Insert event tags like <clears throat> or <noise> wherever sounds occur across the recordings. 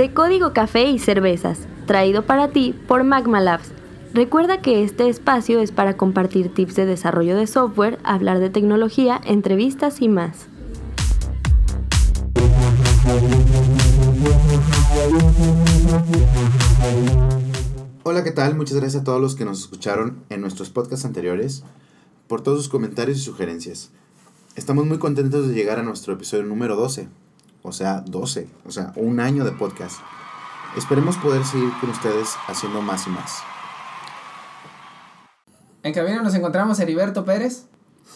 de Código Café y Cervezas, traído para ti por Magma Labs. Recuerda que este espacio es para compartir tips de desarrollo de software, hablar de tecnología, entrevistas y más. Hola, ¿qué tal? Muchas gracias a todos los que nos escucharon en nuestros podcasts anteriores por todos sus comentarios y sugerencias. Estamos muy contentos de llegar a nuestro episodio número 12, o sea, 12, o sea, un año de podcast. Esperemos poder seguir con ustedes haciendo más y más. En camino nos encontramos Heriberto Pérez,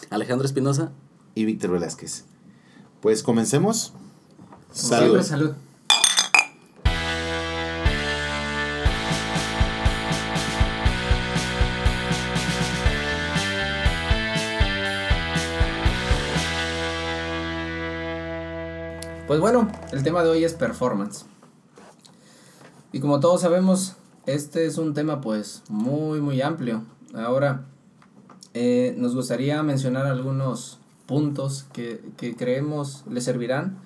Alejandro Espinosa y Víctor Velázquez. Pues comencemos. Salud. salud. Pues bueno, el tema de hoy es performance. Y como todos sabemos, este es un tema pues muy muy amplio. Ahora, eh, nos gustaría mencionar algunos puntos que, que creemos le servirán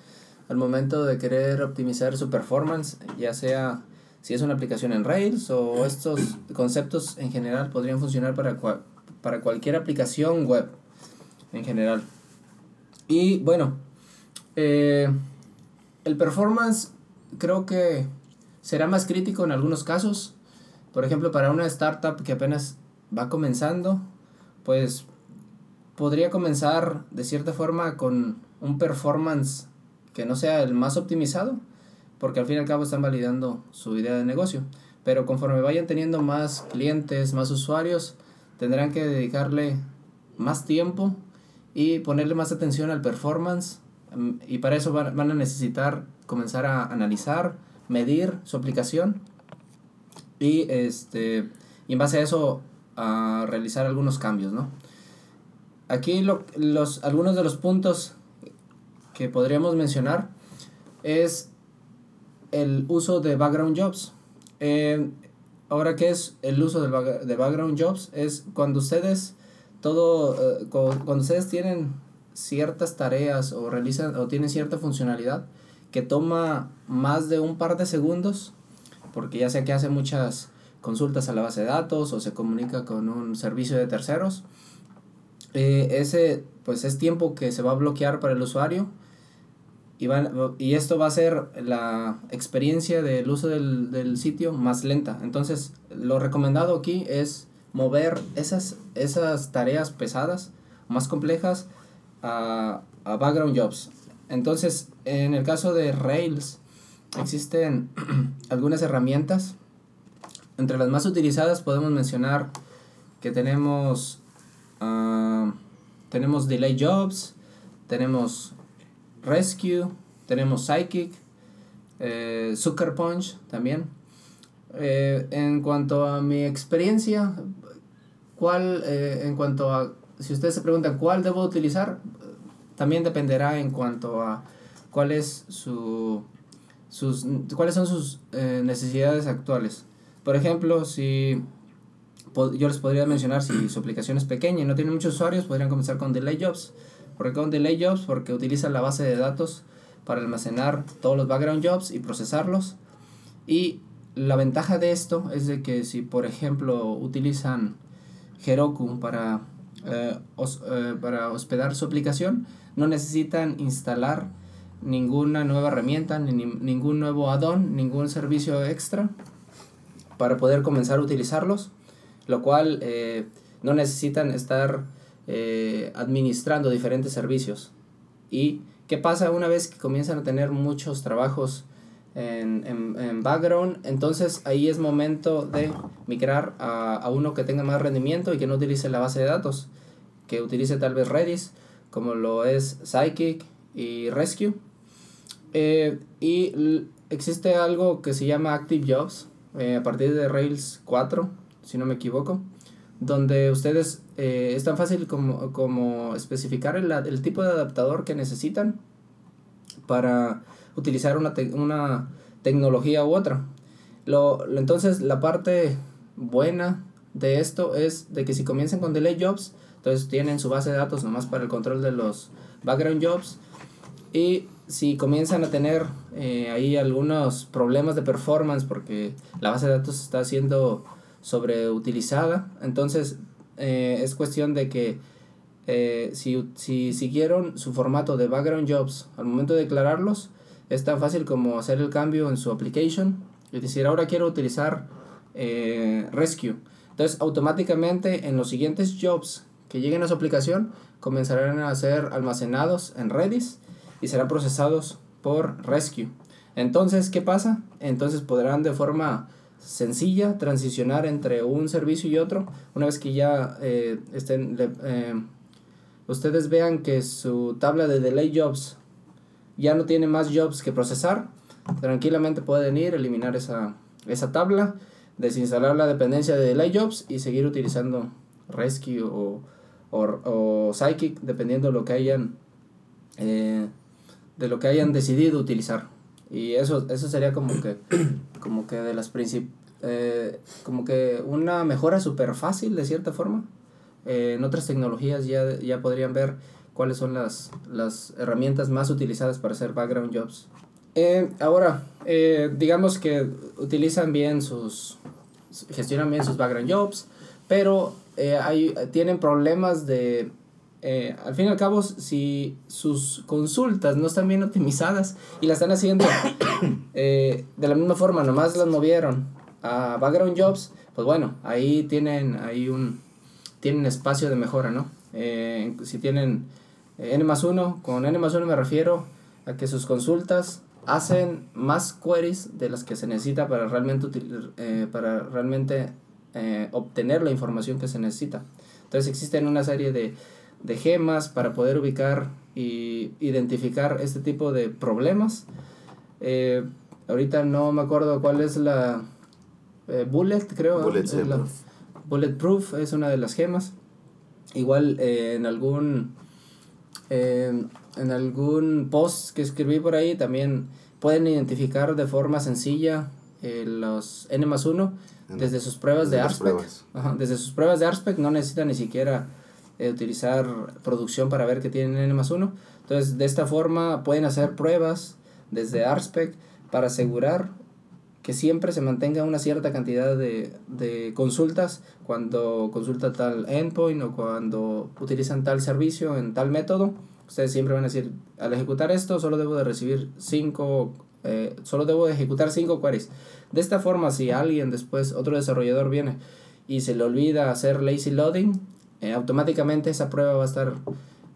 al momento de querer optimizar su performance, ya sea si es una aplicación en Rails o estos conceptos en general podrían funcionar para, para cualquier aplicación web en general. Y bueno, eh, el performance creo que será más crítico en algunos casos. Por ejemplo, para una startup que apenas va comenzando, pues podría comenzar de cierta forma con un performance que no sea el más optimizado, porque al fin y al cabo están validando su idea de negocio. Pero conforme vayan teniendo más clientes, más usuarios, tendrán que dedicarle más tiempo y ponerle más atención al performance y para eso van, a necesitar comenzar a analizar, medir su aplicación y, este, y en base a eso a realizar algunos cambios, ¿no? Aquí los, algunos de los puntos que podríamos mencionar es el uso de background jobs. Eh, ahora, ¿qué es el uso de, de background jobs? Es cuando ustedes todo, eh, cuando ustedes tienen ciertas tareas o realizan o tienen cierta funcionalidad que toma más de un par de segundos, porque ya sea que hace muchas consultas a la base de datos o se comunica con un servicio de terceros, eh, ese pues es tiempo que se va a bloquear para el usuario y, y esto va a ser la experiencia del uso del, del sitio más lenta. Entonces, lo recomendado aquí es mover esas, esas tareas pesadas, más complejas, a, background jobs. Entonces, en el caso de Rails, existen <clears throat> algunas herramientas. Entre las más utilizadas podemos mencionar que tenemos, ah, tenemos Delay Jobs, tenemos Rescue, tenemos Psychic, eh, Sucker Punch también. Eh, en cuanto a mi experiencia, ¿cuál, eh, en cuanto a si ustedes se preguntan cuál debo utilizar, también dependerá en cuanto a cuál su, sus, cuáles son sus eh, necesidades actuales. Por ejemplo, si yo les podría mencionar si su aplicación es pequeña y no tiene muchos usuarios, podrían comenzar con Delay Jobs. ¿Por qué con Delay Jobs? Porque utiliza la base de datos para almacenar todos los background jobs y procesarlos. Y la ventaja de esto es de que si, por ejemplo, utilizan Heroku para eh, eh, para hospedar su aplicación, no necesitan instalar ninguna nueva herramienta, ni, ningún nuevo add-on, ningún servicio extra para poder comenzar a utilizarlos, lo cual eh, no necesitan estar administrando diferentes servicios. ¿Y qué pasa una vez que comienzan a tener muchos trabajos en, en, en, background. Entonces ahí es momento de migrar a, a, uno que tenga más rendimiento y que no utilice la base de datos, que utilice tal vez Redis, como lo es Psychic y Rescue. Eh, y existe algo que se llama Active Jobs eh, a partir de Rails 4, si no me equivoco, donde ustedes eh, es tan fácil como, como especificar el, el tipo de adaptador que necesitan para utilizar una, una tecnología u otra. Lo, entonces, la parte buena de esto es de que si comienzan con delay jobs, entonces tienen su base de datos nomás para el control de los background jobs. Y si comienzan a tener eh, ahí algunos problemas de performance porque la base de datos está siendo sobreutilizada, entonces eh, es cuestión de que eh, si, si siguieron su formato de background jobs al momento de declararlos, es tan fácil como hacer el cambio en su application y decir ahora quiero utilizar Rescue. Entonces automáticamente en los siguientes jobs que lleguen a su aplicación comenzarán a ser almacenados en Redis y serán procesados por Rescue. Entonces, ¿qué pasa? Entonces podrán de forma sencilla transicionar entre un servicio y otro una vez que ya eh, estén eh, ustedes vean que su tabla de delay jobs ya no tiene más jobs que procesar tranquilamente pueden ir eliminar esa, esa tabla desinstalar la dependencia de delay jobs y seguir utilizando rescue o, o, psychic dependiendo de lo que hayan eh, de lo que hayan decidido utilizar. Y eso, eso sería como que, <coughs> como que de las princip eh, como que una mejora súper fácil de cierta forma. Eh, en otras tecnologías ya, ya podrían ver cuáles son las, las herramientas más utilizadas para hacer background jobs. Eh, ahora, digamos que utilizan bien sus, gestionan bien sus background jobs, pero hay, tienen problemas de eh, al fin y al cabo, si sus consultas no están bien optimizadas y las están haciendo <coughs> eh, de la misma forma, nomás las movieron a background jobs, pues bueno, ahí tienen, ahí un, tienen espacio de mejora, ¿no? Eh, si tienen N más 1, con N más 1 me refiero a que sus consultas hacen más queries de las que se necesita para realmente, para realmente obtener la información que se necesita. Entonces existen una serie de de gemas para poder ubicar y identificar este tipo de problemas. Eh, ahorita no me acuerdo cuál es la eh, Bullet, creo. Bullet, es la, Bulletproof es una de las gemas. Igual eh, en algún en algún post que escribí por ahí también pueden identificar de forma sencilla los N más 1 desde sus pruebas de ARSPEC. desde sus pruebas de ARSPEC no necesitan ni siquiera eh, utilizar producción para ver que tienen N más 1. Entonces, de esta forma pueden hacer pruebas desde ARSPEC para asegurar que siempre se mantenga una cierta cantidad de, de consultas cuando consulta tal endpoint o cuando utilizan tal servicio en tal método. Ustedes siempre van a decir, al ejecutar esto solo debo de recibir 5, eh, solo debo de ejecutar 5 queries. De esta forma, si alguien después, otro desarrollador viene y se le olvida hacer lazy loading, eh, automáticamente esa prueba va a estar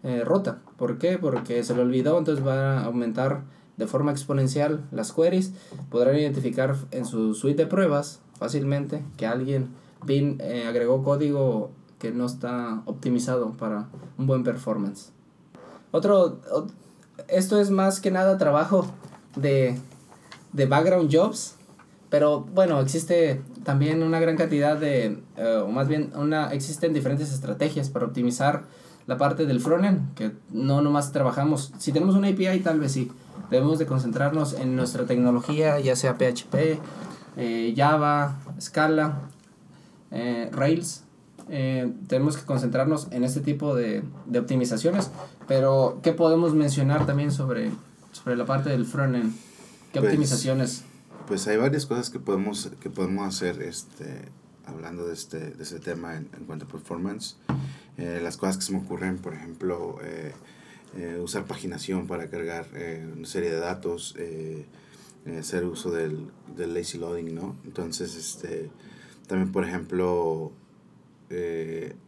eh, rota. ¿Por qué? Porque se le olvidó, entonces va a aumentar de forma exponencial las queries. Podrán identificar en su suite de pruebas fácilmente que alguien eh, agregó código que no está optimizado para un buen performance. Otro, esto es más que nada trabajo de, de background jobs, pero bueno, existe también una gran cantidad de, eh, o más bien, una, existen diferentes estrategias para optimizar la parte del frontend, que no nomás trabajamos, si tenemos una API tal vez sí, debemos de concentrarnos en nuestra tecnología, ya sea PHP, eh, Java, Scala, eh, Rails, tenemos que concentrarnos en este tipo de, de, optimizaciones, pero ¿qué podemos mencionar también sobre, sobre la parte del frontend? ¿Qué pues, optimizaciones? Pues hay varias cosas que podemos, que podemos hacer este, hablando de este, de este tema en, en cuanto a performance. Eh, las cosas que se me ocurren, por ejemplo, eh, eh, usar paginación para cargar una serie de datos, hacer uso del, del, lazy loading, ¿no? Entonces, este, también, por ejemplo,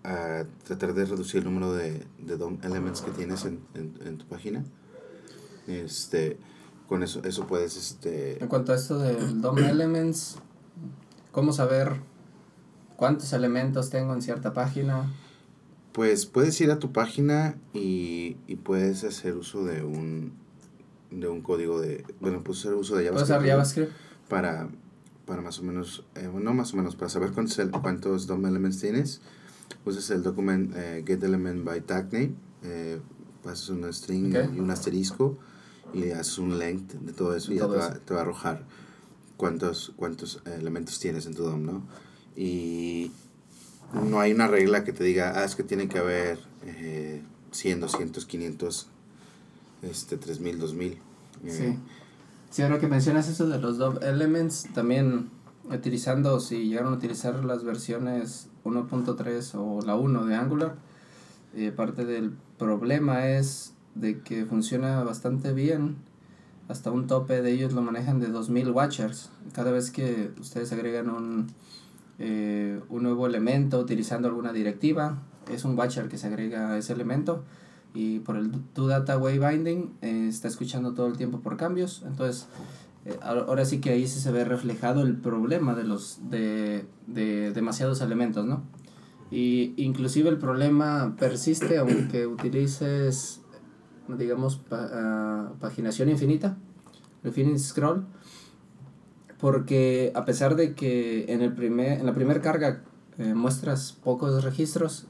a tratar de reducir el número de, de DOM elements que tienes en, en, en tu página. Este, con eso, eso puedes, este... En cuanto a esto del DOM Elements, ¿cómo saber cuántos elementos tengo en cierta página? Pues puedes ir a tu página y, y puedes hacer uso de un, de un código de... Bueno, puedes hacer uso de JavaScript. ¿Puedes usar JavaScript? Para, para más o menos, eh, no más o menos, para saber cuántos, cuántos DOM Elements tienes, usas el document eh, getElement by tag name, eh, pasas una string y un asterisco y le haces un length de todo eso y ya te va, te va, a arrojar cuántos, cuántos elementos tienes en tu DOM, ¿no? Y no hay una regla que te diga, ah, es que tiene que haber eh, 100, 200, 500, este, 3000, 2000. Eh, Sí. Sí, ahora que mencionas eso de los DOM Elements, también utilizando, si llegaron a utilizar las versiones 1.3 o la 1 de Angular, eh, parte del problema es de que funciona bastante bien. Hasta un tope de ellos lo manejan de 2000 watchers. Cada vez que ustedes agregan un, eh, un nuevo elemento utilizando alguna directiva, es un watcher que se agrega a ese elemento y por el data waybinding eh, está escuchando todo el tiempo por cambios. Entonces eh, ahora sí que ahí sí se ve reflejado el problema de los de, de demasiados elementos no y inclusive el problema persiste aunque utilices digamos pa- ah, paginación infinita infinite scroll porque a pesar de que en el primer en la primera carga eh, muestras pocos registros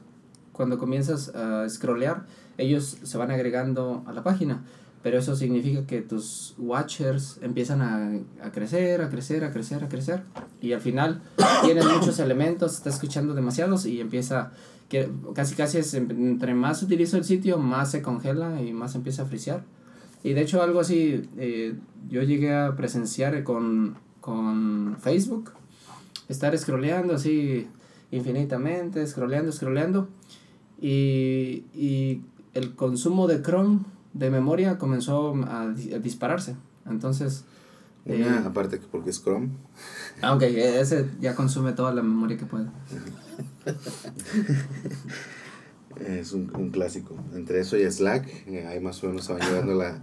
cuando comienzas a scrollear ellos se van agregando a la página pero eso significa que tus watchers empiezan a, a crecer, a crecer, a crecer, a crecer y al final <coughs> tienes muchos elementos, estás escuchando demasiados y empieza, que casi casi es, entre más utilizo el sitio, más se congela y más empieza a frisear. Y de hecho algo así, eh, yo llegué a presenciar con, con Facebook, estar scrolleando así infinitamente, scrolleando, scrolleando y, y el consumo de Chrome de memoria comenzó a, a dispararse. Entonces, Una, eh, aparte que porque es Chrome. aunque ese ya consume toda la memoria que puede. Es un, un clásico. Entre eso y Slack, eh, ahí más o menos se va llevando la,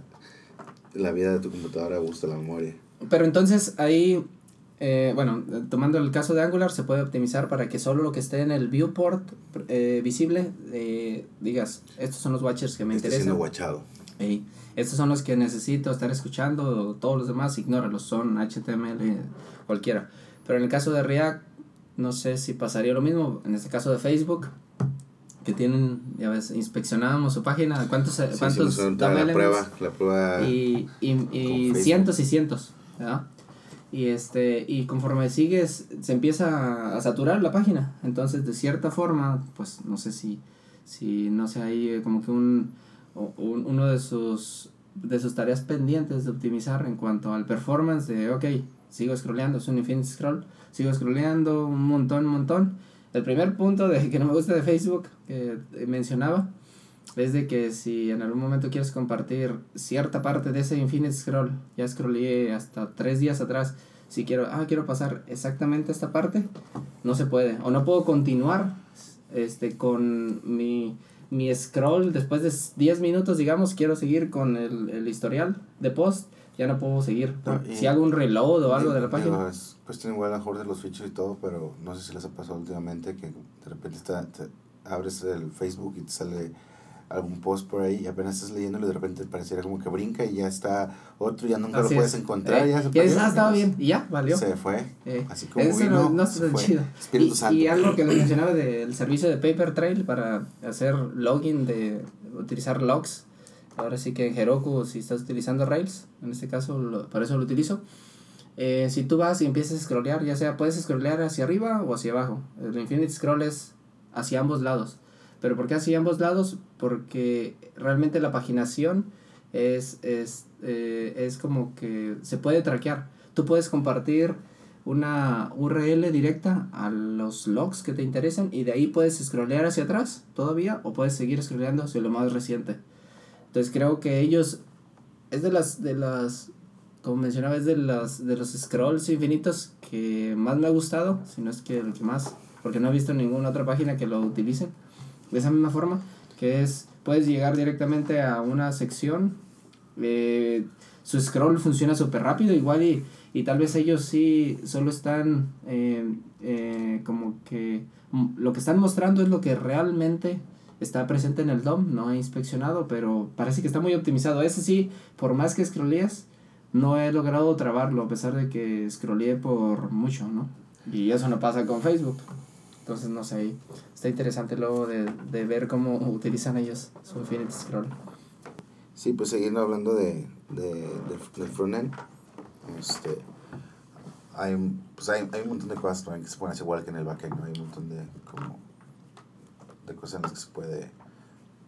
la vida de tu computadora a gusto la memoria. Pero entonces ahí, eh, bueno, tomando el caso de Angular, se puede optimizar para que solo lo que esté en el viewport eh, visible, eh, digas, estos son los watchers que me Está interesan. siendo estos son los que necesito estar escuchando, todos los demás ignóralos, son HTML cualquiera. Pero en el caso de React, no sé si pasaría lo mismo. En este caso de Facebook, que tienen, ya ves, inspeccionábamos su página, cuántos, Sí, cuántos la prueba, la prueba. y, y, y cientos y cientos, ¿verdad? Y, este, y conforme sigues, se empieza a saturar la página. Entonces, de cierta forma, pues no sé si, si no sé, ahí eh, como que un, un- uno de sus, de sus tareas pendientes de optimizar en cuanto al performance de, ok, sigo scrolleando, es un infinite scroll, sigo scrolleando un montón, un montón. El primer punto de que no me gusta de Facebook que mencionaba es de que si en algún momento quieres compartir cierta parte de ese infinite scroll, ya scrollé hasta tres días atrás, si quiero, ah, quiero pasar exactamente esta parte, no se puede. O no puedo continuar este, con mi, mi scroll después de 10 minutos, digamos, quiero seguir con el, el historial de post, ya no puedo seguir. No, y- si hago un reload o algo de la página. Es cuestión igual a mejor de los features y todo, pero no sé si les ha pasado últimamente que de repente está, te abres el Facebook y te sale algún post por ahí y apenas estás leyéndolo y de repente pareciera como que brinca y ya está otro, ya nunca Así lo puedes es. encontrar. Eh, ya se y ah, estaba bien, y ya, valió. Se fue. Eh, Así como eso vino, no, no se fue. chido. Espíritu y, Santo. y algo que les mencionaba del servicio de Paper Trail para hacer login de utilizar logs. Ahora sí que en Heroku, si estás utilizando Rails, en este caso, lo, para eso lo utilizo. Eh, si tú vas y empiezas a scrollear, ya sea puedes scrollear hacia arriba o hacia abajo. El Infinite Scroll es hacia ambos lados. ¿Pero por qué hacia ambos lados? Porque realmente la paginación es, es, eh, es como que se puede traquear. Tú puedes compartir una URL directa a los logs que te interesan y de ahí puedes scrollear hacia atrás todavía o puedes seguir scrolleando hacia lo más reciente. Entonces creo que ellos es de las de las como mencionaba es de las de los scrolls infinitos que más me ha gustado, si no es que el que más, porque no he visto ninguna otra página que lo utilicen de esa misma forma, que es puedes llegar directamente a una sección eh, su scroll funciona súper rápido igual y, y tal vez ellos sí solo están eh, eh, como que mm, lo que están mostrando es lo que realmente está presente en el DOM, no he inspeccionado, pero parece que está muy optimizado. Ese sí, por más que scrollees, no he logrado trabarlo a pesar de que scrolleé por mucho, ¿no? Y eso no pasa con Facebook. Entonces, no sé, está interesante luego de, de ver cómo <laughs> utilizan ellos su Infinite Scroll. Sí, pues siguiendo hablando de, de, del, del frontend, este, hay, pues hay, hay un montón de cosas también que se pueden hacer igual que en el backend, ¿no? Hay un montón de, como, de cosas en las que se puede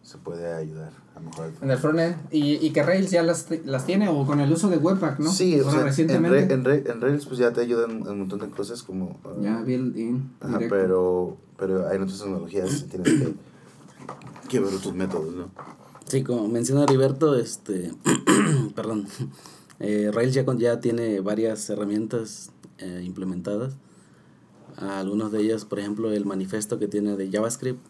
se puede ayudar a mejorar. En el frontend. ¿Y, y que Rails ya las, las tiene o con el uso de Webpack, ¿no? Sí, o sea, recientemente. En, en, en Rails pues ya te ayudan un montón de cosas como... ah, Ya, built-in. Ajá, directo. pero, pero hay otras tecnologías que tienes que, que ver otros métodos, ¿no? Sí, como menciona Heriberto, este, <clears throat> perdón, eh, Rails ya, con- ya tiene varias herramientas eh, implementadas. Algunos de ellas, por ejemplo, el manifiesto que tiene de JavaScript,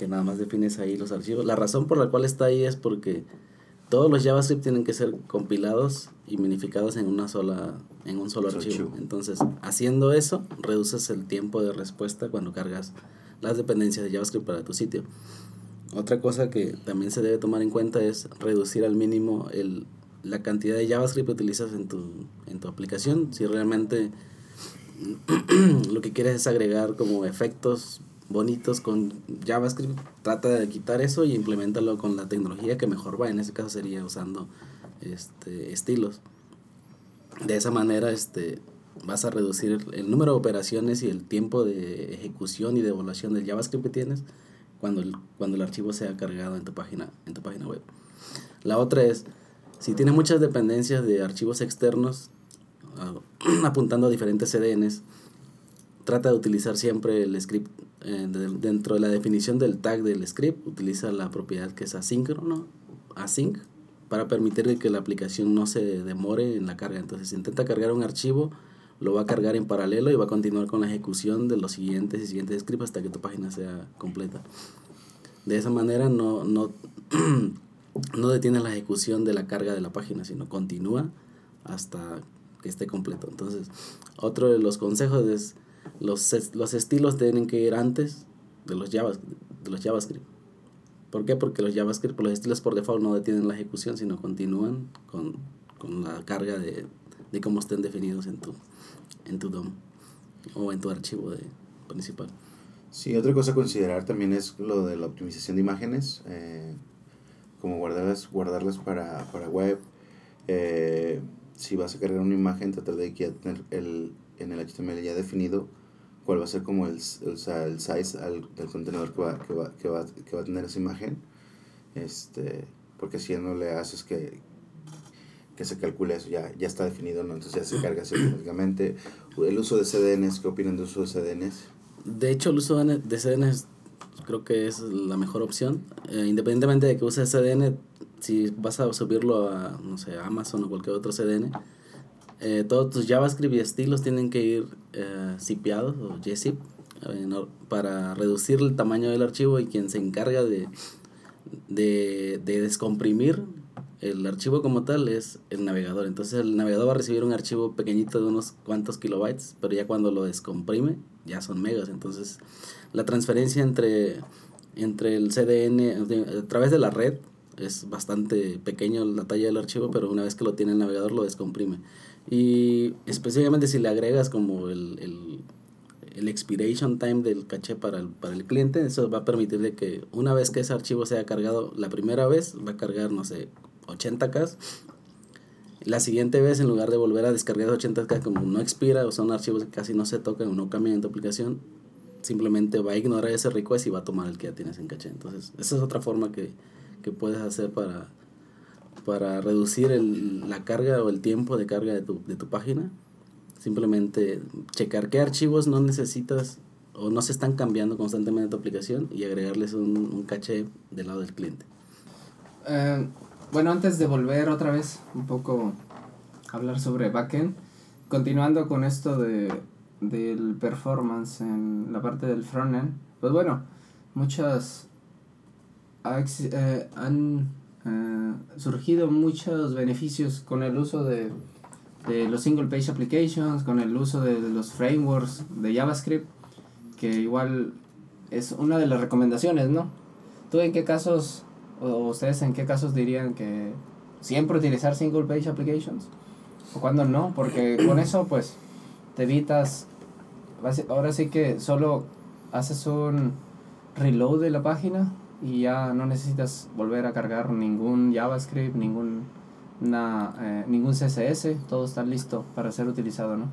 que nada más defines ahí los archivos. La razón por la cual está ahí es porque todos los JavaScript tienen que ser compilados y minificados en una sola en un solo archivo. Entonces, haciendo eso, reduces el tiempo de respuesta cuando cargas las dependencias de JavaScript para tu sitio. Otra cosa que también se debe tomar en cuenta es reducir al mínimo el, la cantidad de JavaScript que utilizas en tu, en tu aplicación. Si realmente <clears throat> lo que quieres es agregar como efectos bonitos con JavaScript, trata de quitar eso y implementalo con la tecnología que mejor va. En ese caso sería usando este, estilos. De esa manera este, vas a reducir el, número de operaciones y el tiempo de ejecución y de evaluación del JavaScript que tienes cuando el, cuando el archivo sea cargado en tu página, en tu página web. La otra es, si tienes muchas dependencias de archivos externos, ah, <clears throat> apuntando a diferentes CDNs, trata de utilizar siempre el script eh, de- dentro de la definición del tag del script, utiliza la propiedad que es asíncrono, async, para permitir que la aplicación no se demore en la carga. Entonces, si intenta cargar un archivo, lo va a cargar en paralelo y va a continuar con la ejecución de los siguientes y siguientes scripts hasta que tu página sea completa. De esa manera no, no, <clears throat> no detiene la ejecución de la carga de la página, sino continúa hasta que esté completo. Entonces, otro de los consejos es los, los estilos tienen que ir antes de los, Java, de los JavaScript. ¿Por qué? Porque los JavaScript, los estilos por default no detienen la ejecución, sino continúan con, con la carga de, de cómo estén definidos en tu, en tu DOM o en tu archivo de, principal. Sí, otra cosa a considerar también es lo de la optimización de imágenes, eh, como guardarlas, guardarlas para, para web. Eh, si vas a cargar una imagen, tratar de que tener el, en el HTML ya definido cuál va a ser como el, o sea, el size al- del contenedor que va, que, va, que, va, que va a tener esa imagen. Este, porque si no le haces que, que se calcule eso, ya, ya está definido, ¿no? entonces ya se carga así automáticamente. El uso de CDNs, ¿qué opinan de uso de CDNs? De hecho, el uso de de CDN creo que es la mejor opción. Eh, independientemente de que uses CDN, si vas a subirlo a, no sé, a Amazon o cualquier otro CDN, eh, todos tus JavaScript y estilos tienen que ir eh, zipeados o gzip eh, para reducir el tamaño del archivo y quien se encarga de, de, de descomprimir el archivo como tal es el navegador. Entonces el navegador va a recibir un archivo pequeñito de unos cuantos kilobytes, pero ya cuando lo descomprime ya son megas. Entonces la transferencia entre, entre el CDN a través de la red es bastante pequeño la talla del archivo, pero una vez que lo tiene el navegador lo descomprime. Y específicamente si le agregas como el, el, el expiration time del caché para el, para el cliente, eso va a permitir de que una vez que ese archivo sea cargado la primera vez, va a cargar, no sé, 80K. La siguiente vez, en lugar de volver a descargar 80K, como no expira o son archivos que casi no se tocan o no cambian en tu aplicación, simplemente va a ignorar ese request y va a tomar el que ya tienes en caché. Entonces, esa es otra forma que, que puedes hacer para, para reducir el, la carga o el tiempo de carga de tu, de tu página. Simplemente checar qué archivos no necesitas o no se están cambiando constantemente en tu aplicación y agregarles un, un caché del lado del cliente. Eh, bueno, antes de volver otra vez un poco a hablar sobre backend, continuando con esto de, del performance en la parte del frontend, pues bueno, muchas eh, han eh, surgido muchos beneficios con el uso de, de los single page applications, con el uso de los frameworks de JavaScript, que igual es una de las recomendaciones, ¿no? ¿Tú en qué casos, o ustedes en qué casos dirían que siempre utilizar single page applications? ¿O cuándo no? Porque con eso, pues, te evitas, ahora sí que solo haces un reload de la página y ya no necesitas volver a cargar ningún JavaScript, ningún, na- eh, ningún CSS, todo está listo para ser utilizado, ¿no?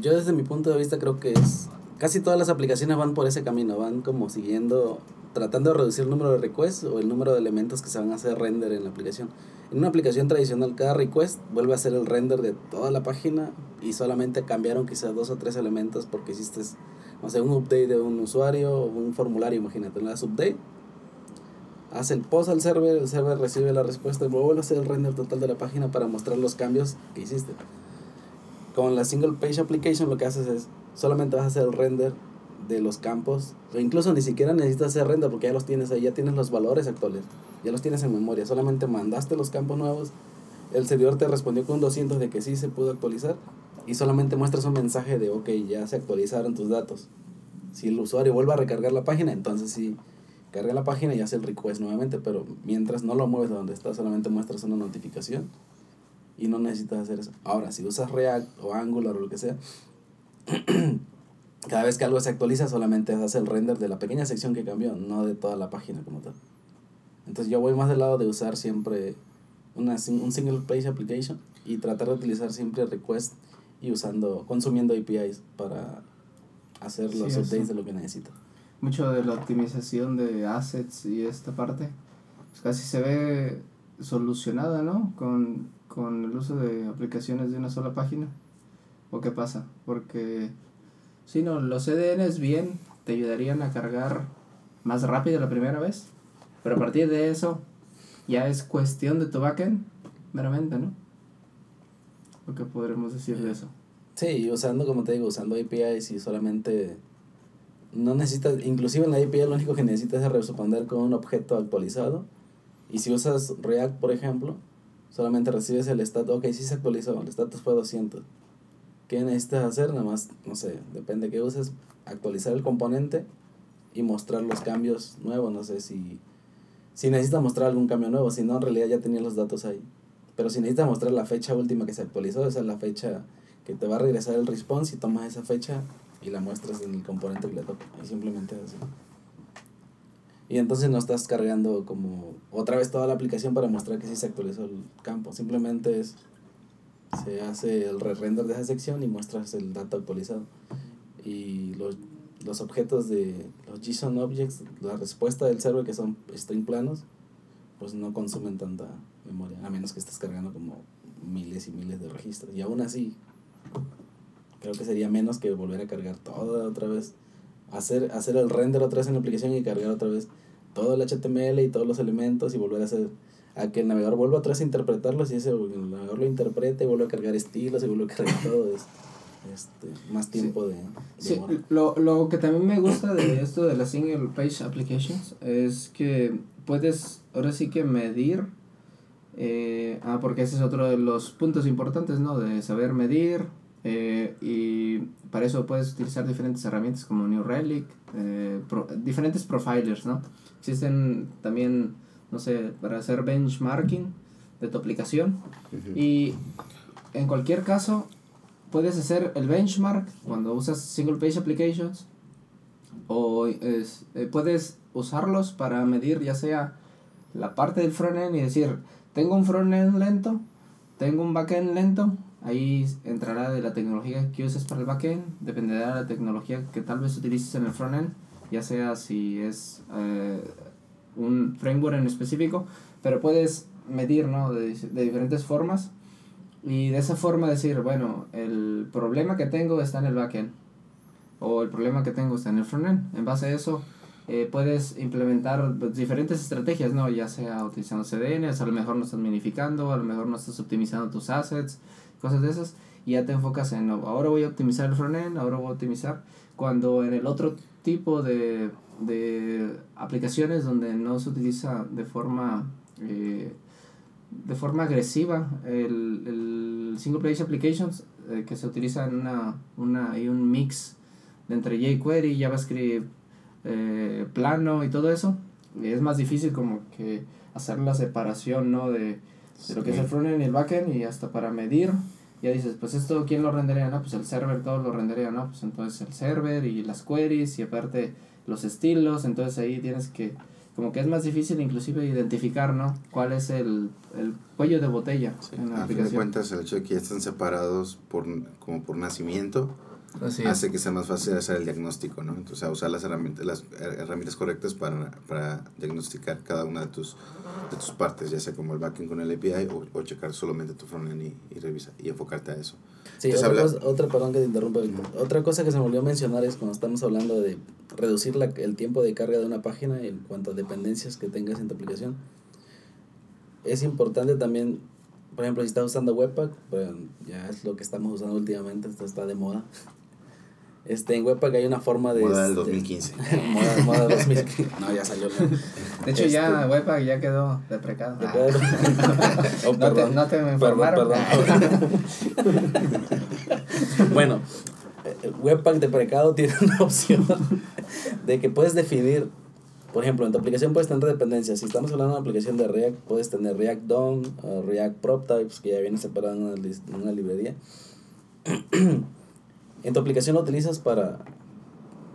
Yo desde mi punto de vista creo que es casi todas las aplicaciones van por ese camino, van como siguiendo, tratando de reducir el número de requests o el número de elementos que se van a hacer render en la aplicación. En una aplicación tradicional, cada request vuelve a hacer el render de toda la página y solamente cambiaron quizás dos o tres elementos porque hiciste, no sé, un update de un usuario o un formulario, imagínate, le das update, hace el post al server, el server recibe la respuesta y vuelve a hacer el render total de la página para mostrar los cambios que hiciste. Con la single page application lo que haces es solamente vas a hacer el render de los campos, o incluso ni siquiera necesitas hacer render porque ya los tienes ahí, ya tienes los valores actuales, ya los tienes en memoria, solamente mandaste los campos nuevos, el servidor te respondió con 200 de que sí se pudo actualizar y solamente muestras un mensaje de ok, ya se actualizaron tus datos. Si el usuario vuelve a recargar la página, entonces sí carga la página y hace el request nuevamente, pero mientras no lo mueves de donde está, solamente muestras una notificación y no necesitas hacer eso. Ahora, si usas React o Angular o lo que sea, <clears throat> cada vez que algo se actualiza solamente hace el render de la pequeña sección que cambió, no de toda la página como tal. Entonces yo voy más del lado de usar siempre una, un single page application y tratar de utilizar siempre request y usando, consumiendo APIs para hacer los Sí, updates de lo que necesito. Mucho de la optimización de assets y esta parte pues casi se ve solucionada, ¿no? Con, con el uso de aplicaciones de una sola página. ¿O qué pasa? Porque si no, los CDNs bien te ayudarían a cargar más rápido la primera vez, pero a partir de eso ya es cuestión de tu backend meramente, ¿no? Lo que podremos decir de eso. Sí, usando, como te digo, usando APIs y solamente no necesitas, inclusive en la API lo único que necesitas es responder con un objeto actualizado. Y si usas React, por ejemplo, solamente recibes el status, ok, sí se actualizó, el status fue 200. ¿Qué necesitas hacer? Nada más, no sé, depende que uses, actualizar el componente y mostrar los cambios nuevos. No sé si, si necesitas mostrar algún cambio nuevo, si no, en realidad ya tenías los datos ahí. Pero si necesitas mostrar la fecha última que se actualizó, esa es la fecha que te va a regresar el response y tomas esa fecha y la muestras en el componente que le toca. Y simplemente así. Y entonces no estás cargando como otra vez toda la aplicación para mostrar que sí se actualizó el campo. Simplemente es se hace el re-render de esa sección y muestras el dato actualizado. Y los, los objetos de los JSON objects, la respuesta del server que son string planos, pues no consumen tanta memoria, a menos que estés cargando como miles y miles de registros. Y aún así, creo que sería menos que volver a cargar todo otra vez. Hacer, hacer el render otra vez en la aplicación y cargar otra vez todo el HTML y todos los elementos y volver a hacer a que el navegador vuelva otra vez a interpretarlos y ese el navegador lo interprete y vuelve a cargar estilos y vuelve a cargar todo es este, más tiempo de, de Sí, lo, lo que también me gusta de esto de las single page applications es que puedes ahora sí que medir, eh, ah, porque ese es otro de los puntos importantes, ¿no? De saber medir eh, y para eso puedes utilizar diferentes herramientas como New Relic, eh, pro- diferentes profilers, ¿no? Existen también, no sé, para hacer benchmarking de tu aplicación y en cualquier caso, puedes hacer el benchmark cuando usas single page applications o es- eh, puedes usarlos para medir ya sea la parte del frontend y decir, tengo un frontend lento, tengo un backend lento, ahí entrará de la tecnología que uses para el backend, dependerá de la tecnología que tal vez utilices en el frontend, ya sea si es eh, un framework en específico, pero puedes medir ¿no? de, de diferentes formas y de esa forma decir, bueno, el problema que tengo está en el backend o el problema que tengo está en el frontend. En base a eso, eh, puedes implementar diferentes estrategias, ¿no? Ya sea utilizando CDNs, a lo mejor no estás minificando, a lo mejor no estás optimizando tus assets, cosas de esas, y ya te enfocas en, no, ahora voy a optimizar el frontend, ahora voy a optimizar, cuando en el otro tipo de, de aplicaciones donde no se utiliza de forma... eh, de forma agresiva el, el single page applications eh, que se utiliza en una, una hay un mix de entre jQuery, JavaScript eh, plano y todo eso es más difícil como que hacer la separación ¿no? de, de lo que es el frontend y el backend y hasta para medir. Ya dices pues esto quién lo rendería no pues el server todo lo rendería no pues entonces el server y las queries y aparte los estilos. Entonces ahí tienes que como que es más difícil inclusive identificar, ¿no? ¿Cuál es el, el cuello de botella en la A fin de aplicación? cuentas, el hecho de que ya están separados por, como por nacimiento, Así es. hace que sea más fácil hacer el diagnóstico, ¿no? Entonces, a usar las herramientas, las her- herramientas correctas para, para diagnosticar cada una de tus, de tus partes, ya sea como el backend con el API o, o checar solamente tu frontend y, y revisar y enfocarte a eso. Sí, Entonces, otra, habla- cosa, otra, perdón que te interrumpa. Otra cosa que se me olvidó mencionar es cuando estamos hablando de reducir la, el tiempo de carga de una página en cuanto a dependencias que tengas en tu aplicación. Es importante también, por ejemplo, si estás usando Webpack, bueno, ya es lo que estamos usando últimamente, esto está de moda. Este, en Webpack hay una forma de... Moda del este, 2015. <laughs> moda, moda 2015. <laughs> No, ya salió. ¿no? De hecho, ya Webpack ya quedó deprecado. ¿De Ah. <laughs> Oh, No te- perdón. no te me Perdón, informaron. perdón. bueno, eh, Webpack de precado tiene una opción de que puedes definir, por ejemplo, en tu aplicación puedes tener dependencias. Si estamos hablando de una aplicación de React, puedes tener React DOM, o React Prop Types, que ya viene separado en una, lis- en una librería. <clears throat> en tu aplicación lo utilizas para,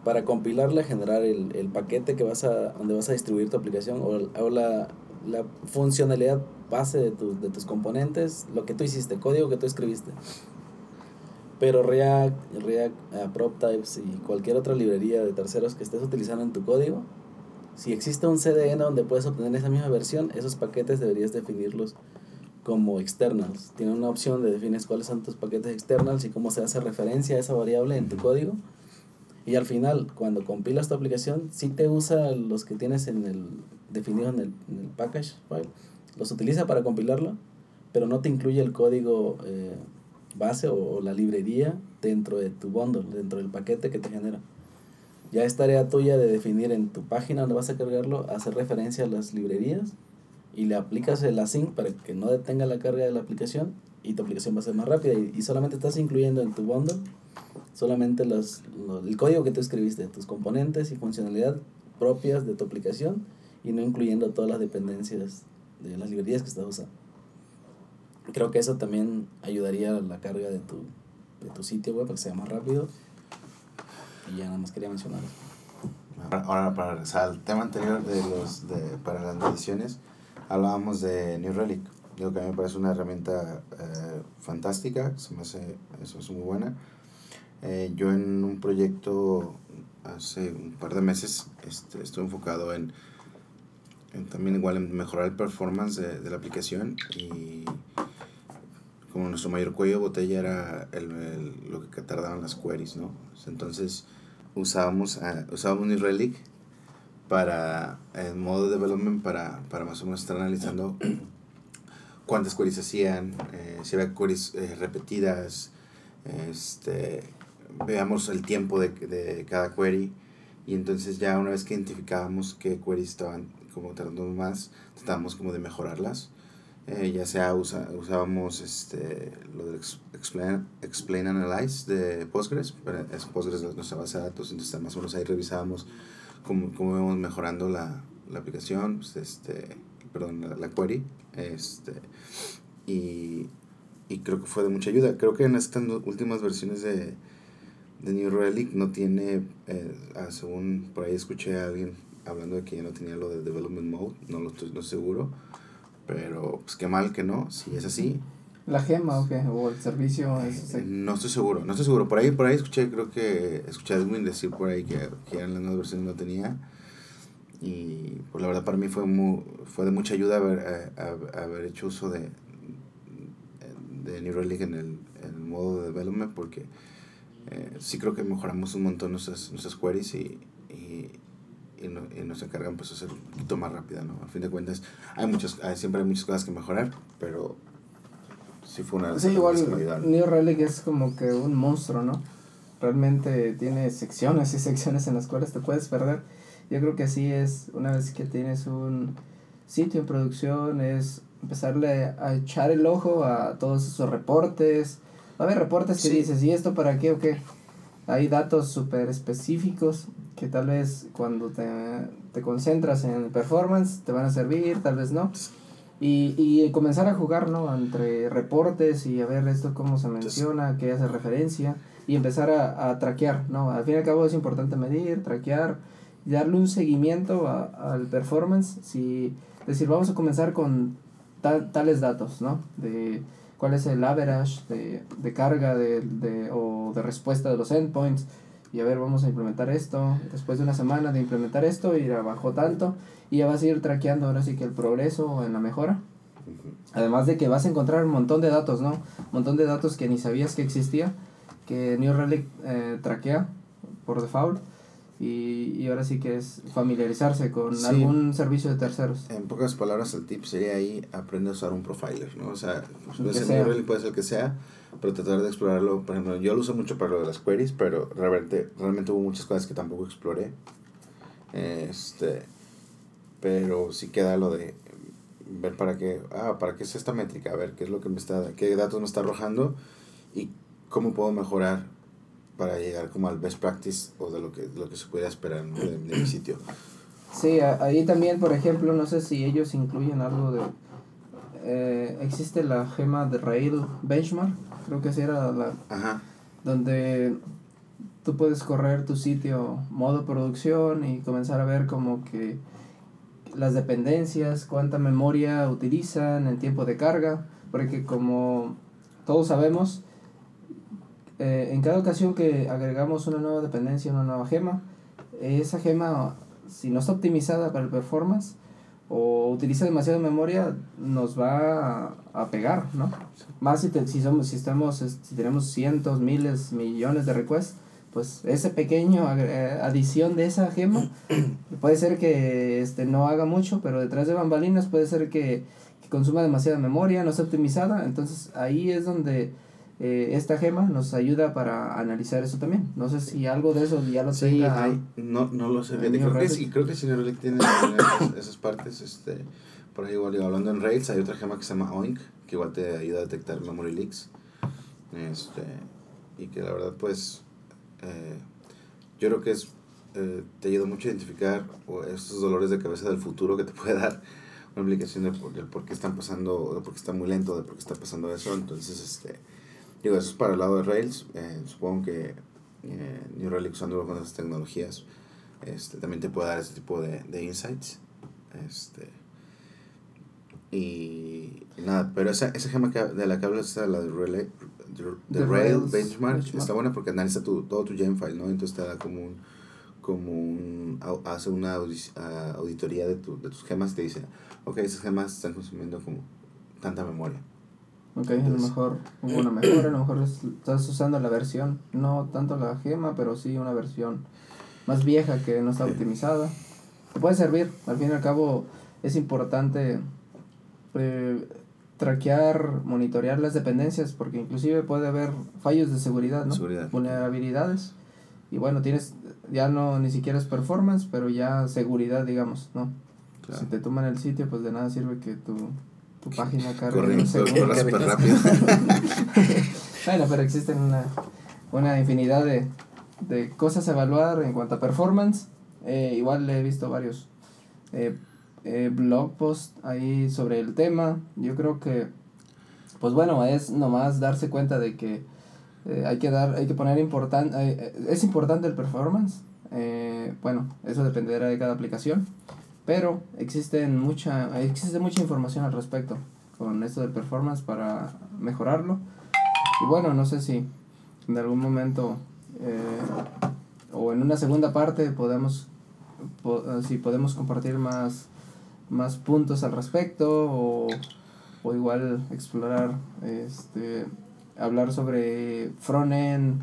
para compilarla, generar el, el paquete que vas a, donde vas a distribuir tu aplicación o, la, la funcionalidad base de, tu- de tus componentes, lo que tú hiciste, código que tú escribiste. Pero React, React eh, Prop Types y cualquier otra librería de terceros que estés utilizando en tu código, si existe un CDN donde puedes obtener esa misma versión, esos paquetes deberías definirlos como externals. Tiene una opción de defines cuáles son tus paquetes externals y cómo se hace referencia a esa variable en tu código. Y al final, cuando compilas tu aplicación, sí te usa los que tienes en el definido en el, en el package file, los utiliza para compilarlo, pero no te incluye el código eh, base o, o la librería dentro de tu bundle, dentro del paquete que te genera. Ya es tarea tuya de definir en tu página donde vas a cargarlo, hacer referencia a las librerías y le aplicas el async para que no detenga la carga de la aplicación y tu aplicación va a ser más rápida y, y solamente estás incluyendo en tu bundle solamente los, lo- el código que tú escribiste, tus componentes y funcionalidad propias de tu aplicación y no incluyendo todas las dependencias de las librerías que estás usando. Creo que eso también ayudaría a la carga de tu, de tu sitio web para que sea más rápido. Y ya nada más quería mencionar eso. Ahora, para regresar al tema anterior de los de, para las mediciones, hablábamos de New Relic. Digo que a mí me parece una herramienta eh, fantástica, se me hace, eso es muy buena. Eh, yo en un proyecto hace un par de meses este, estoy enfocado en, en también igual en mejorar el performance de, de la aplicación y como nuestro mayor cuello de botella era el, el- lo que tardaban las queries, ¿no? Entonces usábamos, ah, usábamos New Relic para, en modo de development, para, para más o menos estar analizando <clears throat> cuántas queries hacían, eh, si había queries eh, repetidas, este, veamos el tiempo de, de cada query y entonces ya una vez que identificábamos qué queries estaban como tardando más, tratábamos como de mejorarlas. Eh, ya sea usa, usábamos este, lo ex- explain, explain Analyze de Postgres, es Postgres es nuestra base de datos, entonces más o menos ahí revisábamos cómo, cómo íbamos mejorando la, la aplicación, pues, este, perdón, la, query, este, y, y creo que fue de mucha ayuda. Creo que en estas últimas versiones de, de New Relic no tiene, eh, según por ahí escuché a alguien hablando de que ya no tenía lo de Development Mode, no lo estoy no seguro, pero pues qué mal que no, si es así. ¿La gema o qué? ¿O el servicio? Eh, No estoy seguro, no estoy seguro. Por ahí, por ahí escuché, creo que escuché a Edwin decir por ahí que, que en las nuevas versiones no tenía. Y pues la verdad para mí fue muy, fue de mucha ayuda haber, eh, hab- haber hecho uso de, de New Relic en el, en el modo de development porque eh, sí creo que mejoramos un montón nuestras, nuestras queries y, y, y, no- y nos encargan pues a ser un poquito más rápida, ¿no? A fin de cuentas hay muchas, hay, siempre hay muchas cosas que mejorar, pero sí fue una de las Sí, igual. New Relic es como que un monstruo, ¿no? Realmente tiene secciones y <laughs> secciones en las cuales te puedes perder. Yo creo que así es, una vez que tienes un sitio en producción, es empezarle a echar el ojo a todos esos reportes. Va a haber reportes que Sí. dices, ¿y esto para qué o qué? Hay datos súper específicos que tal vez cuando te, te concentras en performance te van a servir, tal vez no. Y, y comenzar a jugar, ¿no? Entre reportes y a ver esto cómo se menciona, qué hace referencia y empezar a, a traquear, ¿no? Al fin y al cabo es importante medir, traquear y darle un seguimiento a, al performance. Si, decir, vamos a comenzar con tal, tales datos, ¿no? De cuál es el average de, de carga de, de, o de respuesta de los endpoints. Y a ver, vamos a implementar esto. Después de una semana de implementar esto, y bajó tanto. Y ya vas a ir traqueando ahora sí que el progreso en la mejora. Además de que vas a encontrar un montón de datos, ¿no? Un montón de datos que ni sabías que existía, que New Relic eh, traquea por default. Y, y ahora sí que es familiarizarse con Sí. algún servicio de terceros. En pocas palabras, el tip sería ahí aprende a usar un profiler, ¿no? O sea, puede ser puede ser el que sea, pero tratar de explorarlo. Por ejemplo, yo lo uso mucho para lo de las queries, pero realmente, realmente hubo muchas cosas que tampoco exploré. Este, pero sí queda lo de ver para qué, ah, para qué es esta métrica, a ver qué es lo que me está, qué datos me está arrojando y cómo puedo mejorar para llegar como al best practice o de lo que, lo que se puede esperar ¿no? de, de mi sitio. Sí, ahí también, por ejemplo, no sé si ellos incluyen algo de... eh, existe la gema de Rail Benchmark, creo que así era la... Ajá. donde tú puedes correr tu sitio modo producción y comenzar a ver como que las dependencias, cuánta memoria utilizan en tiempo de carga, porque como todos sabemos, eh, en cada ocasión que agregamos una nueva dependencia, una nueva gema, esa gema, si no está optimizada para el performance o utiliza demasiada memoria, nos va a, a pegar, ¿no? Más si, te- si, somos, si, estamos, es- si tenemos cientos, miles, millones de requests, pues ese pequeño eh, adición de esa gema <clears throat> puede ser que este, no haga mucho, pero detrás de bambalinas puede ser que, que consuma demasiada memoria, no esté optimizada, entonces ahí es donde eh, esta gema nos ayuda para analizar eso también. No sé si algo de eso ya lo Sí, tenga. hay, no, no lo sé. Creo que sí, creo que sí, New Relic tiene esas, esas partes. Este, por ahí igual, hablando en Rails, hay otra gema que se llama Oink, que igual te ayuda a detectar memory leaks. Este, y que la verdad, pues, eh, yo creo que es, eh, te ayuda mucho a identificar o estos dolores de cabeza del futuro que te puede dar una implicación de por, del por qué están pasando, de por qué está muy lento, de por qué está pasando eso. Entonces, este, digo, eso es para el lado de Rails. Eh, supongo que eh, New Relic usándolo con esas tecnologías este, también te puede dar ese tipo de, de insights. Este, y, nada, pero esa, esa gema que, de la que hablas, la de, Relay, de, de De Rail Rails Benchmark, Benchmark. está buena porque analiza tu, todo tu Gemfile, ¿no? Entonces te da como un, como un, hace una audi- auditoría de, tu, de tus gemas y te dice, ok, esas gemas están consumiendo como tanta memoria. Ok, a lo Entonces- mejor <clears throat> hubo una mejora, a lo mejor es- estás usando la versión, no tanto la gema, pero sí una versión más vieja que no está optimizada. Te puede servir, al fin y al cabo es importante eh, traquear, monitorear las dependencias, porque inclusive puede haber fallos de seguridad, ¿no? Seguridad. Vulnerabilidades. Y bueno, tienes, ya no ni siquiera es performance, pero ya seguridad, digamos, ¿no? Claro. Si te toman el sitio, pues de nada sirve que tu, tu página segundo. corre súper rápido. <laughs> Bueno, pero existen una, una infinidad de, de cosas a evaluar en cuanto a performance. Eh, igual he visto varios eh, eh, blog posts ahí sobre el tema. Yo creo que, pues bueno, es nomás darse cuenta de que eh, hay que dar, hay que poner importante, es importante el performance. Eh, bueno, eso dependerá de cada aplicación. Pero existen mucha, existe mucha información al respecto con esto del performance para mejorarlo. Y bueno, no sé si en algún momento eh, o en una segunda parte podemos po- eh, si podemos compartir más más puntos al respecto o, o igual explorar este hablar sobre frontend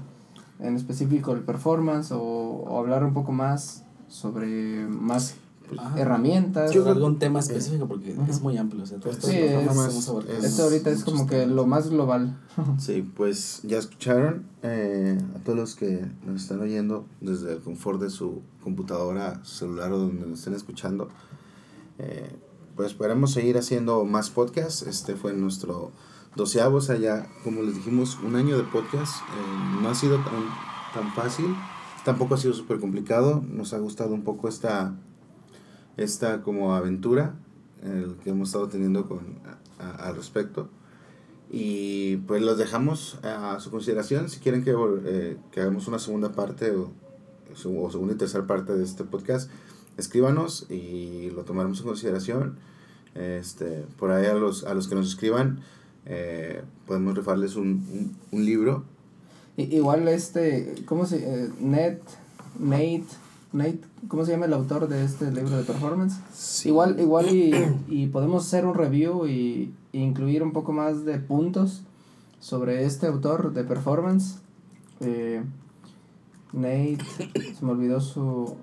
en específico el performance o, o hablar un poco más sobre más Ah, herramientas Yo algún tema específico porque es muy amplio. O sea, todo esto Sí, es- esto ahorita es como que lo más global <laughs> Sí, pues ya escucharon eh, a todos los que nos están oyendo desde el confort de su computadora, celular o donde nos estén escuchando. Eh, pues esperamos seguir haciendo más podcasts. Este fue nuestro doceavo, o sea, ya como les dijimos, un año de podcast. Eh, no ha sido tan, tan fácil, tampoco ha sido súper complicado. Nos ha gustado un poco esta, esta como aventura que hemos estado teniendo con, al respecto. Y pues los dejamos a su consideración. Si quieren que, eh, que hagamos una segunda parte o, o segunda y tercera parte de este podcast, escríbanos y lo tomaremos en consideración. Este, por ahí a los, a los que nos escriban, eh, podemos rifarles un, un, un libro. Igual este, ¿cómo se eh, Net, Nate, Nate, ¿cómo se llama el autor de este libro de performance? Sí. Igual, igual y, <clears throat> y podemos hacer un review y, y incluir un poco más de puntos sobre este autor de performance. Eh, Nate, se me olvidó su,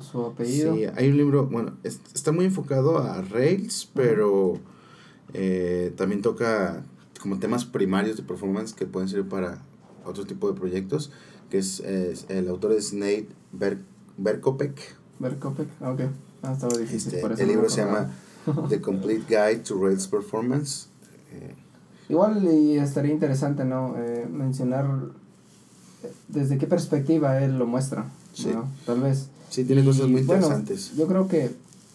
su apellido. Sí, hay un libro, bueno, es- está muy enfocado a Rails, pero eh, también toca como temas primarios de performance que pueden servir para otro tipo de proyectos, que es, es- el autor es Nate Ber Berkopek. Berkopek, ok. Ah, estaba difícil. Este, por eso el libro se llama <laughs> The Complete Guide to Rails Performance. Eh, Igual y estaría interesante, ¿no? Eh, mencionar eh, desde qué perspectiva él lo muestra, Sí. ¿no? Tal vez. sí, tiene cosas muy bueno, interesantes. yo creo que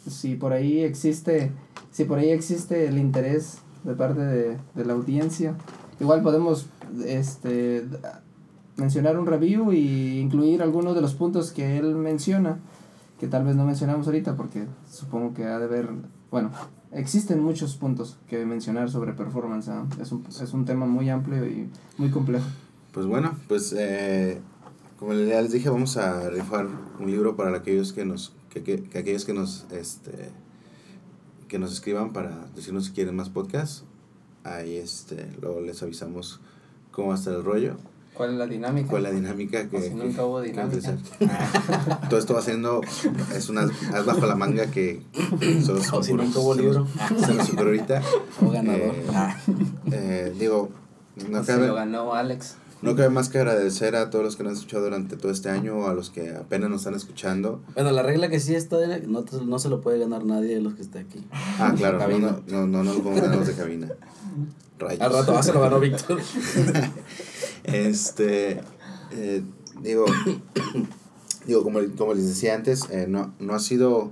si por ahí existe, si por ahí existe el interés de parte de, de la audiencia, igual podemos este mencionar un review y incluir algunos de los puntos que él menciona, que tal vez no mencionamos ahorita porque supongo que ha de haber, bueno, existen muchos puntos que mencionar sobre performance, es, un, es un tema muy amplio y muy complejo. Pues bueno, pues eh, como ya les dije, vamos a rifar un libro para aquellos que nos, que, que, que aquellos que nos, este, que nos escriban para decirnos si quieren más podcasts. Ahí este, luego les avisamos cómo va a estar el rollo, ¿Cuál es la dinámica? cuál es la dinámica que, O si que- nunca hubo dinámica. <laughs> Todo esto va siendo, es una as bajo la manga que solo se O si nunca hubo se nos- libro. Se nos ocurre ahorita. O ganador. Eh, eh, digo, no Se cabe, lo ganó Alex. no cabe más que agradecer a todos los que nos han escuchado durante todo este año o a los que apenas nos están escuchando. Bueno, la regla que sí está, de- no, te- no se lo puede ganar nadie de los que esté aquí. Ah, claro, no, no, no, no, no lo podemos ganar los de cabina. Rayos. Al rato ah, se lo ganó Víctor. <laughs> Este, eh, digo, <coughs> digo como, como les decía antes, eh, no, no ha sido,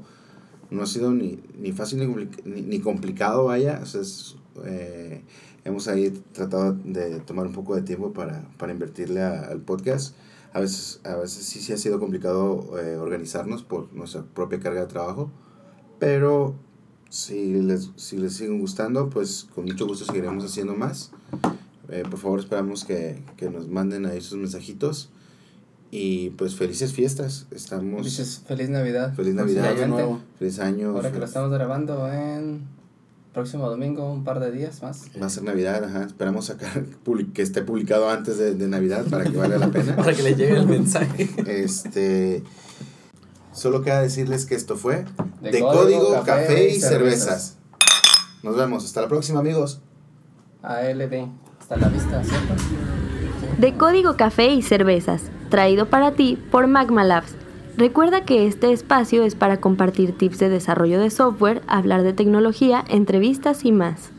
no ha sido ni, ni fácil ni, ni, complicado, vaya. O eh, hemos ahí tratado de tomar un poco de tiempo para, para invertirle al podcast. A veces, a veces sí, sí ha sido complicado eh, organizarnos por nuestra propia carga de trabajo, pero si les, si les siguen gustando, pues con mucho gusto seguiremos haciendo más. Eh, por favor, esperamos que, que nos manden ahí sus mensajitos. Y pues felices fiestas. Estamos. Dices, feliz Navidad. Feliz Navidad. Año nuevo. Feliz año. Ahora que lo estamos grabando en próximo domingo, un par de días más. Va a ser Navidad, ajá. Esperamos sacar <laughs> publi- que esté publicado antes de, de Navidad para que valga la pena. <laughs> Para que le llegue el mensaje. Este. Solo queda decirles que esto fue De De, Código, Código, Café Café, y y Cervezas. cervezas. Nos vemos. Hasta la próxima, amigos. ALB. De Código Café y Cervezas, traído para ti por Magma Labs. Recuerda que este espacio es para compartir tips de desarrollo de software, hablar de tecnología, entrevistas y más.